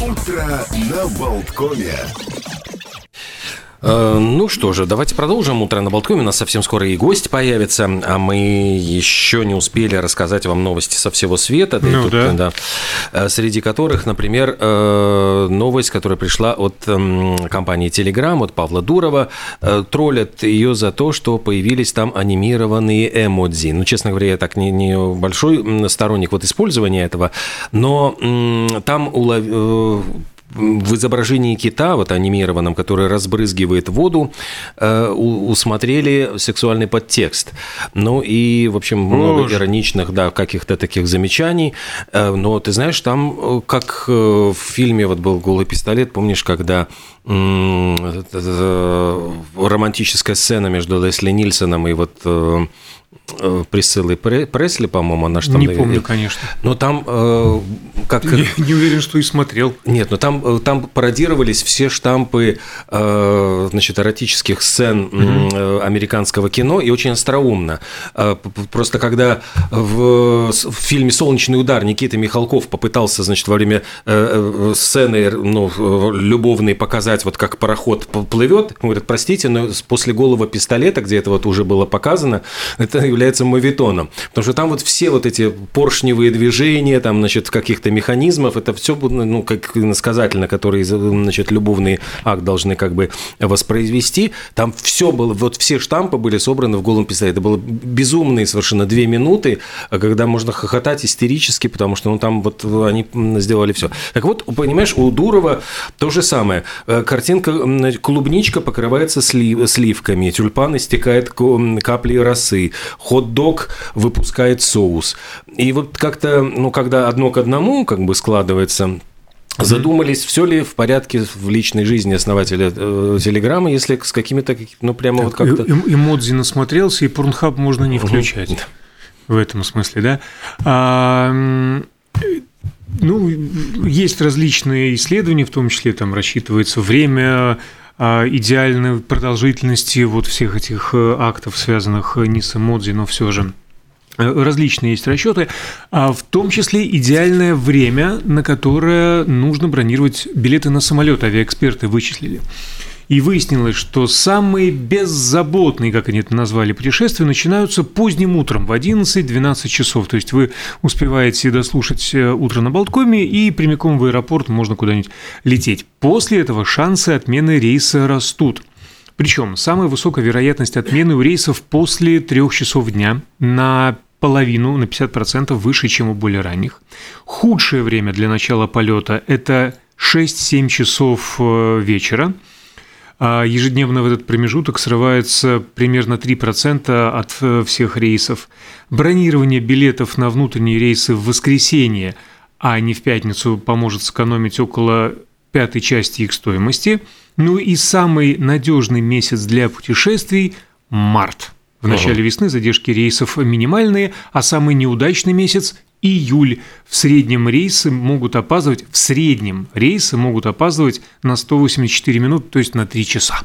Утро на Болткоме. Э, Ну что же, давайте продолжим. Утро на Болткоме. У нас совсем скоро и гость появится, а мы еще не успели рассказать вам новости со всего света. Ну и да. Э, Среди которых, например, э, новость, которая пришла от эм, компании Telegram, от Павла Дурова. Троллят ее за то, что появились там анимированные эмодзи. Ну, честно говоря, я так не, не большой сторонник вот использования этого, но там улов- в изображении кита, вот анимированном, который разбрызгивает воду, э, усмотрели сексуальный подтекст. Ну и, в общем, много Боже. ироничных, да, каких-то таких замечаний. Э, Но ты знаешь, там, э, как в фильме вот был «Голый пистолет», помнишь, когда романтическая сцена между Лесли Нильсоном и вот э, Пре- Пресли, по-моему, она же там... Не помню, конечно. Но там э, как... Не, не уверен, что и смотрел. Нет, но там, э, там пародировались все штампы э, значит, эротических сцен э, американского кино, и очень остроумно. Э, Просто когда в, в фильме «Солнечный удар» Никита Михалков попытался, значит, во время э, э, сцены ну, любовной показать, вот как пароход плывет, он говорит, простите, но после голого пистолета, где это вот уже было показано, это является мовитоном. Потому что там вот все вот эти поршневые движения, там, значит, каких-то механизмов, это все, ну, как иносказательно, которые, значит, любовный акт должны как бы воспроизвести. Там все было, вот все штампы были собраны в голом пистолете. Это было безумные совершенно две минуты, когда можно хохотать истерически, потому что ну, там вот они сделали все. Так вот, понимаешь, у Дурова то же самое. Э, Картинка, клубничка покрывается слив- сливками, тюльпан истекает ко- м, каплей росы, хот-дог выпускает соус. И вот как-то, ну, когда одно к одному как бы складывается, Задумались, все ли в порядке в личной жизни основателя э, Телеграма, если с какими-то, каки- ну, прямо вот как-то... Эм- Эмодзи насмотрелся, и Порнхаб можно не включать. В этом смысле, да. А, э, ну, есть различные исследования, в том числе там рассчитывается время идеальной продолжительности вот всех этих э, актов, связанных э, не с эмодзи, но все же Э, различные есть расчеты, а в том числе идеальное время, на которое нужно бронировать билеты на самолет, авиаэксперты вычислили. И выяснилось, что самые беззаботные, как они это назвали, путешествия начинаются поздним утром в 11-12 часов. То есть вы успеваете дослушать э, утро на Болткоме и прямиком в аэропорт можно куда-нибудь лететь. После этого шансы отмены рейса растут. Причем самая высокая вероятность отмены у рейсов после трех часов дня на половину, на 50% выше, чем у более ранних. Худшее время для начала полета – это 6-7 часов э, вечера. А Ежедневно в этот промежуток срывается примерно 3% от э, всех рейсов. Бронирование билетов на внутренние рейсы в воскресенье, а не в пятницу, поможет сэкономить около пятой части их стоимости. Ну и самый надежный месяц для путешествий – март. В начале весны задержки рейсов минимальные, а самый неудачный месяц – июль. В среднем рейсы могут опаздывать, в среднем рейсы могут опаздывать на 184 минуты, то есть на 3 часа.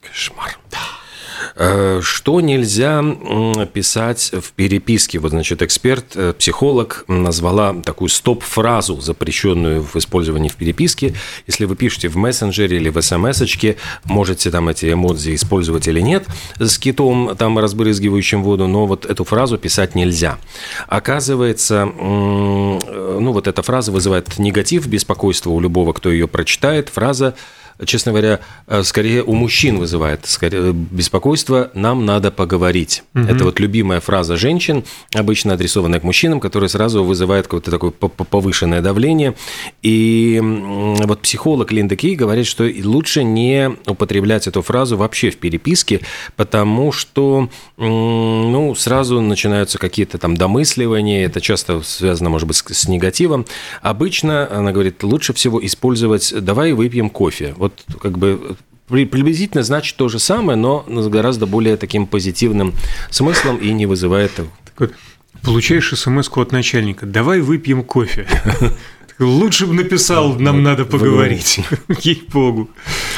Кошмар. Э, Что нельзя писать в переписке? Вот, значит, эксперт, э, психолог назвала такую стоп-фразу, запрещенную в использовании в переписке. Если вы пишете в мессенджере или в смс-очке, можете там эти эмодзи использовать или нет, с китом, там разбрызгивающим воду, но вот эту фразу писать нельзя. Оказывается, э, ну вот эта фраза вызывает негатив, беспокойство у любого, кто ее прочитает. Фраза честно говоря, э, скорее у мужчин вызывает скорее, беспокойство «нам надо поговорить». Это вот любимая фраза женщин, обычно адресованная к мужчинам, которая сразу вызывает какое-то такое по- по- повышенное давление. И вот психолог Линда Кей говорит, что лучше не употреблять эту фразу вообще в переписке, потому что ну, сразу начинаются какие-то там домысливания, это часто связано, может быть, с, с негативом. Обычно, она говорит, лучше всего использовать «давай выпьем кофе». Вот как бы при- приблизительно значит то же самое, но с гораздо более таким позитивным смыслом и не вызывает Так вот, получаешь смс от начальника «давай выпьем кофе». Лучше бы написал, нам надо поговорить. Ей-богу.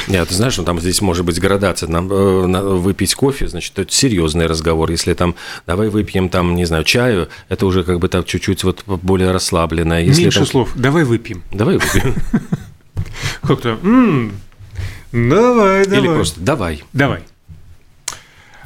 Нет, ты знаешь, ну, там здесь может быть градация. Нам э, выпить кофе, значит, это серьезный разговор. Если там давай выпьем там, не знаю, чаю, это уже как бы так чуть-чуть вот более расслабленно. Если Меньше там- слов. Давай выпьем. Давай выпьем. как-то м-м, давай, давай. Или просто давай. Давай.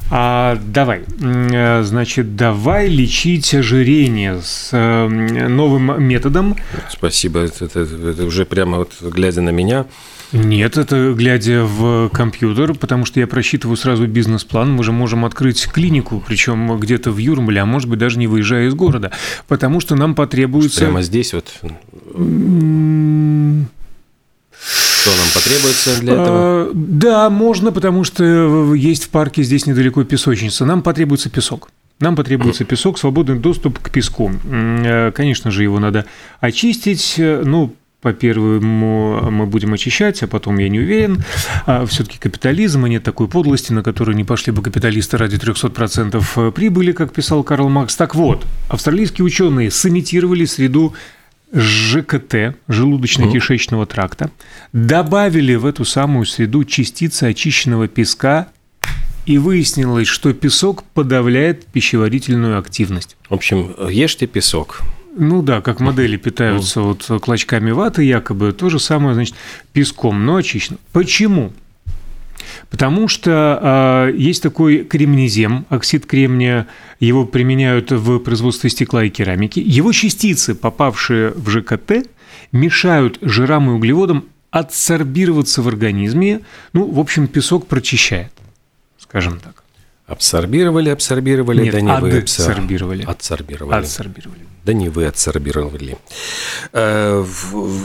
А, давай, э, значит, давай лечить ожирение с э, новым методом. Спасибо, это, это, это уже прямо вот глядя на меня. Нет, это глядя в компьютер, потому что я просчитываю сразу бизнес-план. Мы же можем открыть клинику, причем где-то в Юрмале, а может быть даже не выезжая из города, потому что нам потребуется... Прямо здесь вот. Что нам потребуется для этого? А, да, можно, потому что есть в парке здесь недалеко песочница. Нам потребуется песок. Нам потребуется песок, свободный доступ к песку. Э, конечно же, его надо очистить. Ну, по-первому, мы будем очищать, а потом я не уверен. А Все-таки капитализм, и нет такой подлости, на которую не пошли бы капиталисты ради 300% прибыли, как писал Карл Маркс. Так вот, австралийские ученые сымитировали среду ЖКТ, желудочно-кишечного тракта, добавили в эту самую среду частицы очищенного песка и выяснилось, что песок подавляет пищеварительную активность. В общем, ешьте песок. Ну да, как модели питаются вот клочками ваты якобы, то же самое, значит, песком, но очищено. Почему? Потому что э, есть такой кремнезем, оксид кремния, его применяют в производстве стекла и керамики. Его частицы, попавшие в ЖКТ, мешают жирам и углеводам адсорбироваться в организме. Ну, в общем, песок прочищает, скажем так. Абсорбировали, абсорбировали, Нет, да не вы адсорбировали. Отсорбировали. Отсорбировали. Да не вы отсорбировали. Э,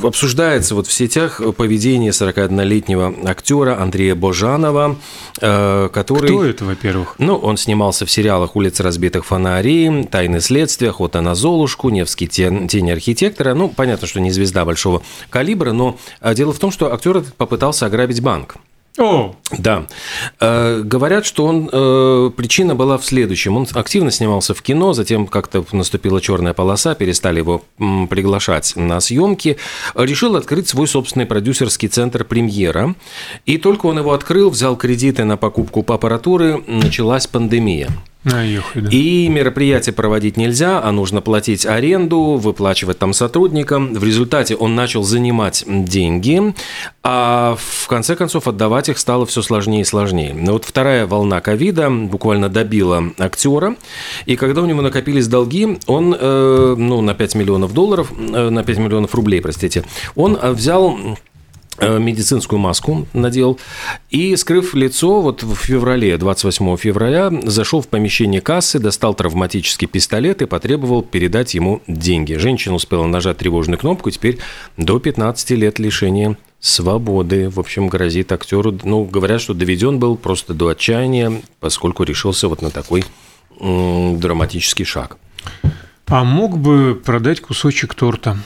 Обсуждается вот в сетях поведение 41-летнего актера Андрея Божанова, э, который... Кто это, во-первых? Ну, он снимался в сериалах «Улица разбитых фонарей», «Тайны следствия», «Охота на Золушку», «Невский тень, тень архитектора». Ну, понятно, что не звезда большого калибра, но э, дело в том, что актер попытался ограбить банк. О, Да. Э, говорят, что он, э, причина была в следующем. Он активно снимался в кино, затем как-то наступила черная полоса, перестали его м, приглашать на съемки. Решил открыть свой собственный продюсерский центр «Премьера». И только он его открыл, взял кредиты на покупку аппаратуры, началась пандемия. Да. И мероприятия проводить нельзя, а нужно платить аренду, выплачивать там сотрудникам. В результате он начал занимать деньги, а в конце концов отдавать их стало все сложнее и сложнее. Но вот вторая волна ковида буквально добила актера, и когда у него накопились долги, он э, ну, на 5 миллионов долларов, э, на 5 миллионов рублей, простите, он э, взял медицинскую маску надел и, скрыв лицо, вот в феврале, 28 февраля, зашел в помещение кассы, достал травматический пистолет и потребовал передать ему деньги. Женщина успела нажать тревожную кнопку, теперь до 15 лет лишения свободы. В общем, грозит актеру, ну, говорят, что доведен был просто до отчаяния, поскольку решился вот на такой драматический шаг. А мог бы продать кусочек торта?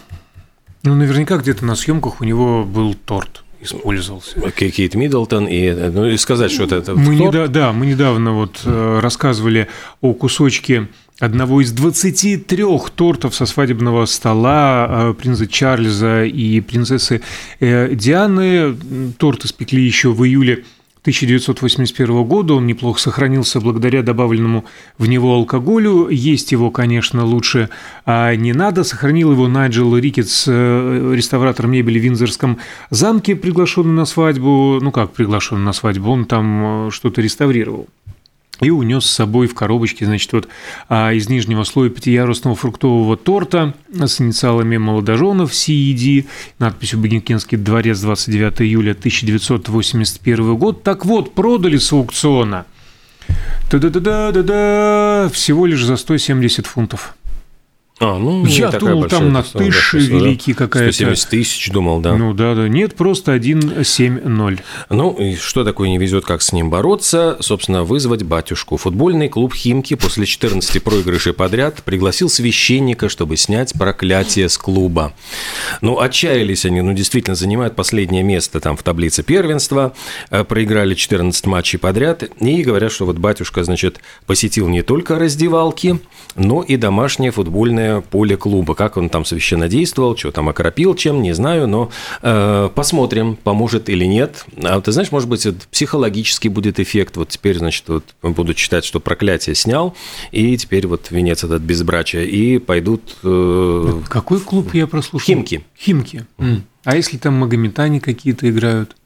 Ну, наверняка где-то на съемках у него был торт использовался. Кей- Кейт Миддлтон, и, ну, и сказать, что это, это Мы торт, неда- да, мы недавно вот э, рассказывали о кусочке одного из 23 тортов со свадебного стола э, принца Чарльза и принцессы э, Дианы. Торт испекли еще в июле 1981 года. Он неплохо сохранился благодаря добавленному в него алкоголю. Есть его, конечно, лучше а, не надо. Сохранил его Найджел Рикетс, э, реставратор мебели в Виндзорском замке, приглашенный на свадьбу. Ну как приглашенный на свадьбу? Он там э, что-то реставрировал. И унес с собой в коробочке, значит, вот а, из нижнего слоя пятиярусного фруктового торта с инициалами молодоженов CED, надписью «Богенкинский дворец, 29 июля 1981 год». Так вот, продали с аукциона. Та-да-да-да-да-да, всего лишь за 170 фунтов. А, ну, Я думал, там на сумма, тыш да, просто, да. великий какая-то. 170 тысяч, думал, да. Ну да, да. Нет, просто 1,70. Ну, и что такое не везет, как с ним бороться? Собственно, вызвать батюшку. Футбольный клуб «Химки» после 14 проигрышей подряд пригласил священника, чтобы снять проклятие с клуба. Ну, отчаялись они, ну, действительно, занимают последнее место там в таблице первенства, э, проиграли 14 матчей подряд, и говорят, что вот батюшка, значит, посетил не только раздевалки, но и домашнее футбольное футбольное поле клуба. Как он там священно действовал, что там окропил чем, не знаю, но э, посмотрим, поможет или нет. А ты знаешь, может быть, психологический будет эффект. Вот теперь, значит, вот буду читать, что проклятие снял, и теперь вот венец этот безбрачия, и пойдут... Э, Какой клуб я прослушал? Химки. Химки. А если там магометане какие-то играют?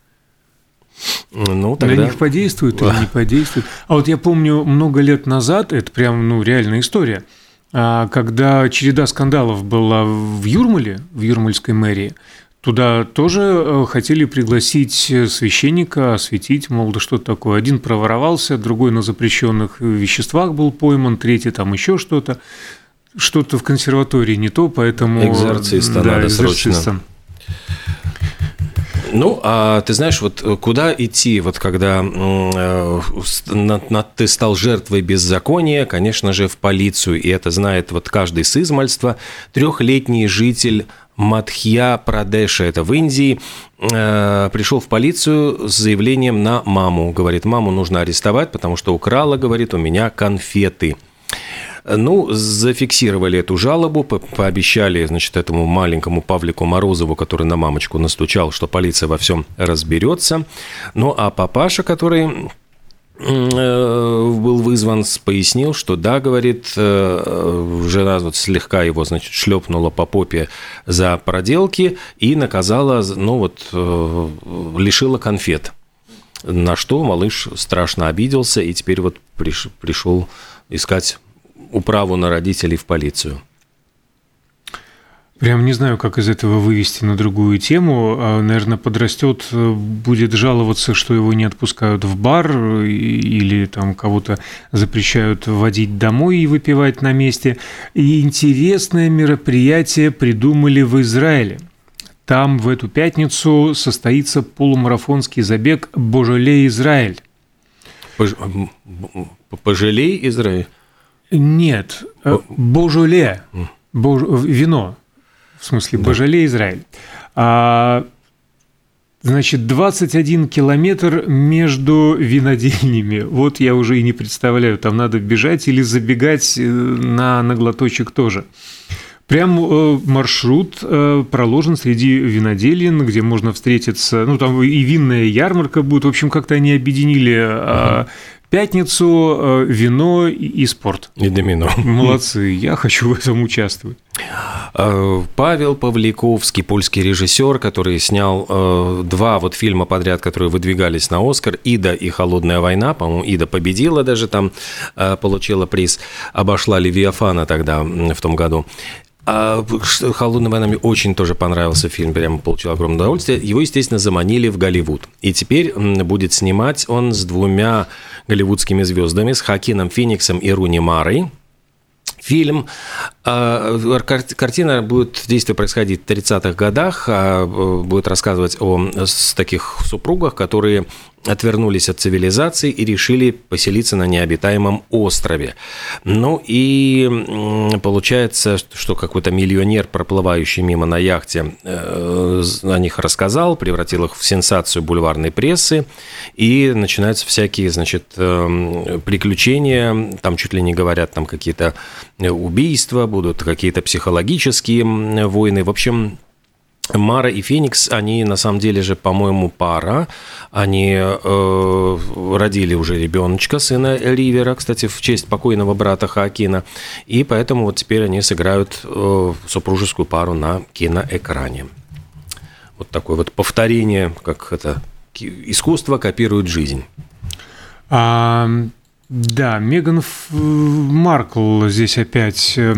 Ну, тогда... На них подействует или не подействует. А вот я помню, много лет назад, это прям, ну, реальная история, когда череда скандалов была в Юрмале, в Юрмальской мэрии, Туда тоже э, хотели пригласить священника, осветить, мол, да что такое. Один проворовался, другой на запрещенных веществах был пойман, третий там еще что-то. Что-то в консерватории не то, поэтому... Экзорциста да, надо экзорциста. срочно. Ну, а ты знаешь, вот куда идти, вот когда э, ты стал жертвой беззакония, конечно же, в полицию, и это знает вот каждый с измальства, трехлетний житель Мадхья Прадеша, это в Индии, э, пришел в полицию с заявлением на маму. Говорит, маму нужно арестовать, потому что украла, говорит, у меня конфеты. Ну, зафиксировали эту жалобу, пообещали, значит, этому маленькому Павлику Морозову, который на мамочку настучал, что полиция во всем разберется. Ну, а папаша, который э, был вызван, пояснил, что да, говорит, э, жена вот слегка его, значит, шлепнула по попе за проделки и наказала, ну вот, э, лишила конфет. На что малыш страшно обиделся и теперь вот пришел искать управу на родителей в полицию? Прям не знаю, как из этого вывести на другую тему. А, Наверное, подрастет, э, будет жаловаться, что его не отпускают в бар или там кого-то запрещают водить домой и выпивать на месте. И интересное мероприятие придумали в Израиле. Там в эту пятницу состоится полумарафонский забег «Божолей Израиль». Пожалей Израиль? Нет, э, Божоле, Бож... вино, в смысле да. Божоле Израиль. А, значит, 21 километр между винодельнями. Вот я уже и не представляю, там надо бежать или забегать э, на, на глоточек тоже. Прям э, маршрут проложен среди виноделин, где можно встретиться, ну там и винная ярмарка будет. В общем, как-то они объединили uh-huh пятницу э, вино и спорт. И домино. Молодцы, я хочу в этом участвовать. Э, Павел Павликовский, польский режиссер, который снял э, два вот фильма подряд, которые выдвигались на Оскар, «Ида» и «Холодная война». По-моему, «Ида» победила даже там, получила приз, обошла Левиафана тогда в том году. А «Холодная война» мне очень тоже понравился фильм, прямо получил огромное удовольствие. Его, естественно, заманили в Голливуд. И теперь будет снимать он с двумя голливудскими звездами, с Хакином Фениксом и Руни Марой. Фильм, картина будет, действие происходить в 30-х годах, а, будет рассказывать о таких супругах, которые отвернулись от цивилизации и решили поселиться на необитаемом острове. Ну и получается, что какой-то миллионер, проплывающий мимо на яхте, э, о них рассказал, превратил их в сенсацию бульварной прессы, и начинаются всякие, значит, э, приключения, там чуть ли не говорят, там какие-то убийства, будут какие-то психологические войны, в общем, Мара и Феникс, они на самом деле же, по-моему, пара. Они э, родили уже ребеночка, сына Ривера, кстати, в честь покойного брата Хакина. И поэтому вот теперь они сыграют э, супружескую пару на киноэкране. Вот такое вот повторение, как это искусство копирует жизнь. А, да, Меган Маркл здесь опять э,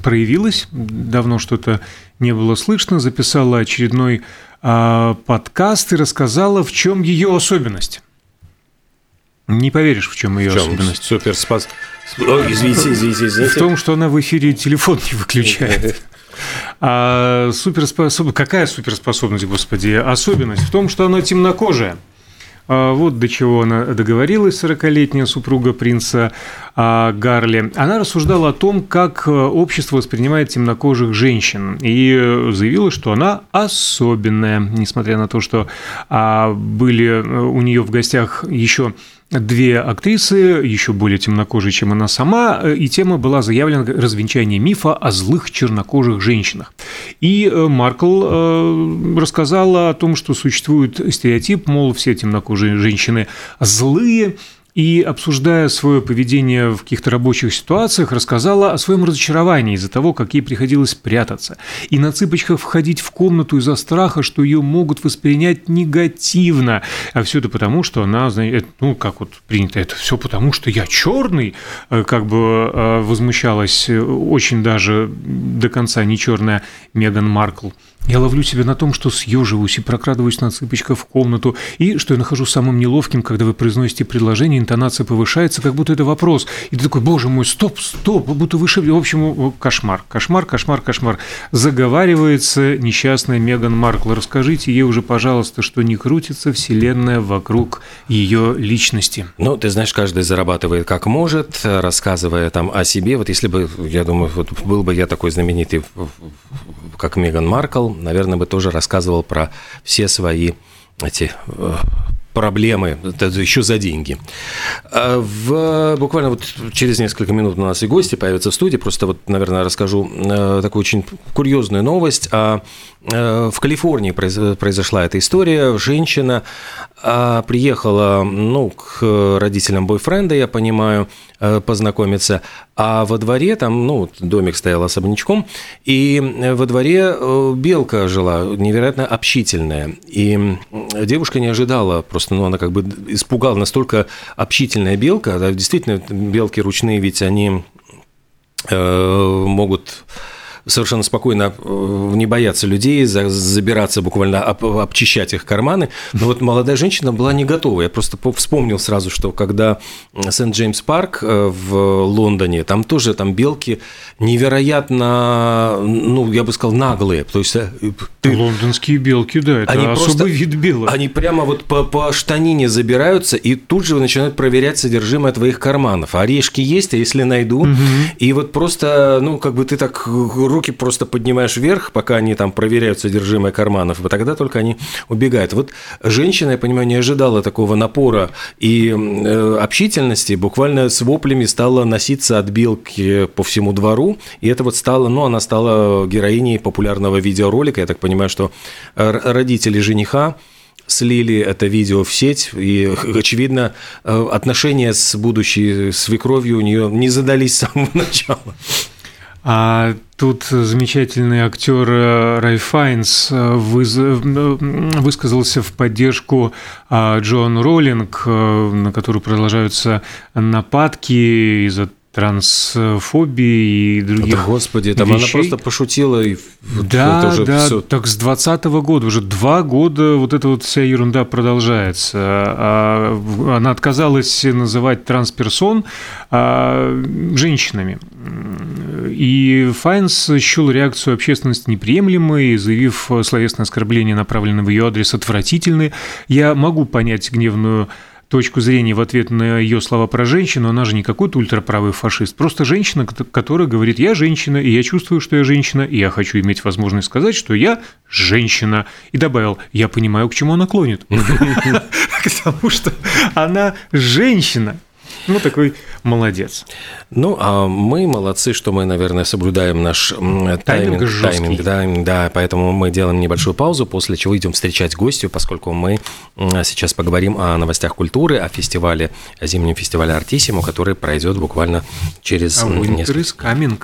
проявилась. Давно что-то не было слышно, записала очередной э, подкаст и рассказала, в чем ее особенность. Не поверишь, в чем ее в чем? особенность. Супер спас. О, извините, извините, извините. В том, что она в эфире телефон не выключает. А суперспособ... Какая суперспособность, господи? Особенность в том, что она темнокожая. А, вот до чего она договорилась, 40-летняя супруга принца а, Гарли. Она рассуждала о том, как э, общество воспринимает темнокожих женщин, и заявила, что она особенная, несмотря на то, что а, были э, у нее в гостях еще две актрисы, еще более темнокожие, чем она сама, и тема была заявлена развенчание мифа о злых чернокожих женщинах. И э, Маркл э, рассказала о том, что существует стереотип, мол, все темнокожие женщины злые, и, обсуждая свое поведение в каких-то рабочих ситуациях, рассказала о своем разочаровании из-за того, как ей приходилось прятаться, и на цыпочках входить в комнату из-за страха, что ее могут воспринять негативно. А все это потому, что она, ну, как вот принято, это все потому, что я черный, э, как бы э, возмущалась э, очень даже до конца не черная Меган Маркл. Я ловлю себя на том, что съеживаюсь и прокрадываюсь на цыпочках в комнату, и что я нахожу самым неловким, когда вы произносите предложение, интонация повышается, как будто это вопрос. И ты такой, боже мой, стоп, стоп, будто выше... В общем, кошмар, кошмар, кошмар, кошмар. Заговаривается несчастная Меган Маркл. Расскажите ей уже, пожалуйста, что не крутится вселенная вокруг ее личности. Ну, ты знаешь, каждый зарабатывает как может, рассказывая там о себе. Вот если бы, я думаю, вот был бы я такой знаменитый, как Меган Маркл, наверное, бы тоже рассказывал про все свои эти э, проблемы, это еще за деньги. А в, буквально вот через несколько минут у нас и гости появятся в студии. Просто вот, наверное, расскажу э, такую очень курьезную новость. А, э, в Калифорнии произошла эта история. Женщина а, приехала ну, к родителям бойфренда, я понимаю, э, познакомиться. А во дворе, там, ну, домик стоял особнячком, и во дворе белка жила, невероятно общительная. И девушка не ожидала просто ну, она как бы испугала настолько общительная белка, да, действительно, белки ручные, ведь они э, могут совершенно спокойно э, не бояться людей, забираться буквально, обчищать их карманы. Но вот молодая женщина была не готова. Я просто вспомнил сразу, что когда Сент-Джеймс-парк э, в Лондоне, там тоже там белки невероятно, ну, я бы сказал, наглые. То есть э, ты... Лондонские белки, да, это они особый просто, вид белок. Они прямо вот по, по штанине забираются и тут же начинают проверять содержимое твоих карманов. Орешки есть, а если найду? Угу. И вот просто, ну, как бы ты так руки просто поднимаешь вверх, пока они там проверяют содержимое карманов, и тогда только они убегают. Вот женщина, я понимаю, не ожидала такого напора и э, общительности, буквально с воплями стала носиться от белки по всему двору, и это вот стало, ну, она стала героиней популярного видеоролика, я так понимаю, что родители жениха слили это видео в сеть, и, очевидно, э, отношения с будущей свекровью у нее не задались с самого начала. А тут замечательный актер э, Рай Файнс э, выз... Э, высказался в поддержку а, Джон Роллинг, на которую продолжаются нападки из-за трансфобии и других да, Господи, там вещей. она просто пошутила. И да, уже да, все... так с 2020 года, уже два года вот эта вот вся ерунда продолжается. А она отказалась называть трансперсон а, женщинами. И Файнс счел реакцию общественности неприемлемой, заявив словесное оскорбление, направленное в ее адрес, отвратительной. Я могу понять гневную точку зрения в ответ на ее слова про женщину, она же не какой-то ультраправый фашист, просто женщина, которая говорит, я женщина, и я чувствую, что я женщина, и я хочу иметь возможность сказать, что я женщина. И добавил, я понимаю, к чему она клонит. К тому, что она женщина. Ну, такой молодец. Ну, а мы молодцы, что мы, наверное, соблюдаем наш тайминг. Тайминг, тайминг да, да, поэтому мы делаем небольшую паузу, после чего идем встречать гостю, поскольку мы сейчас поговорим о новостях культуры, о фестивале, о зимнем фестивале Артисимо, который пройдет буквально через... А несколько... coming.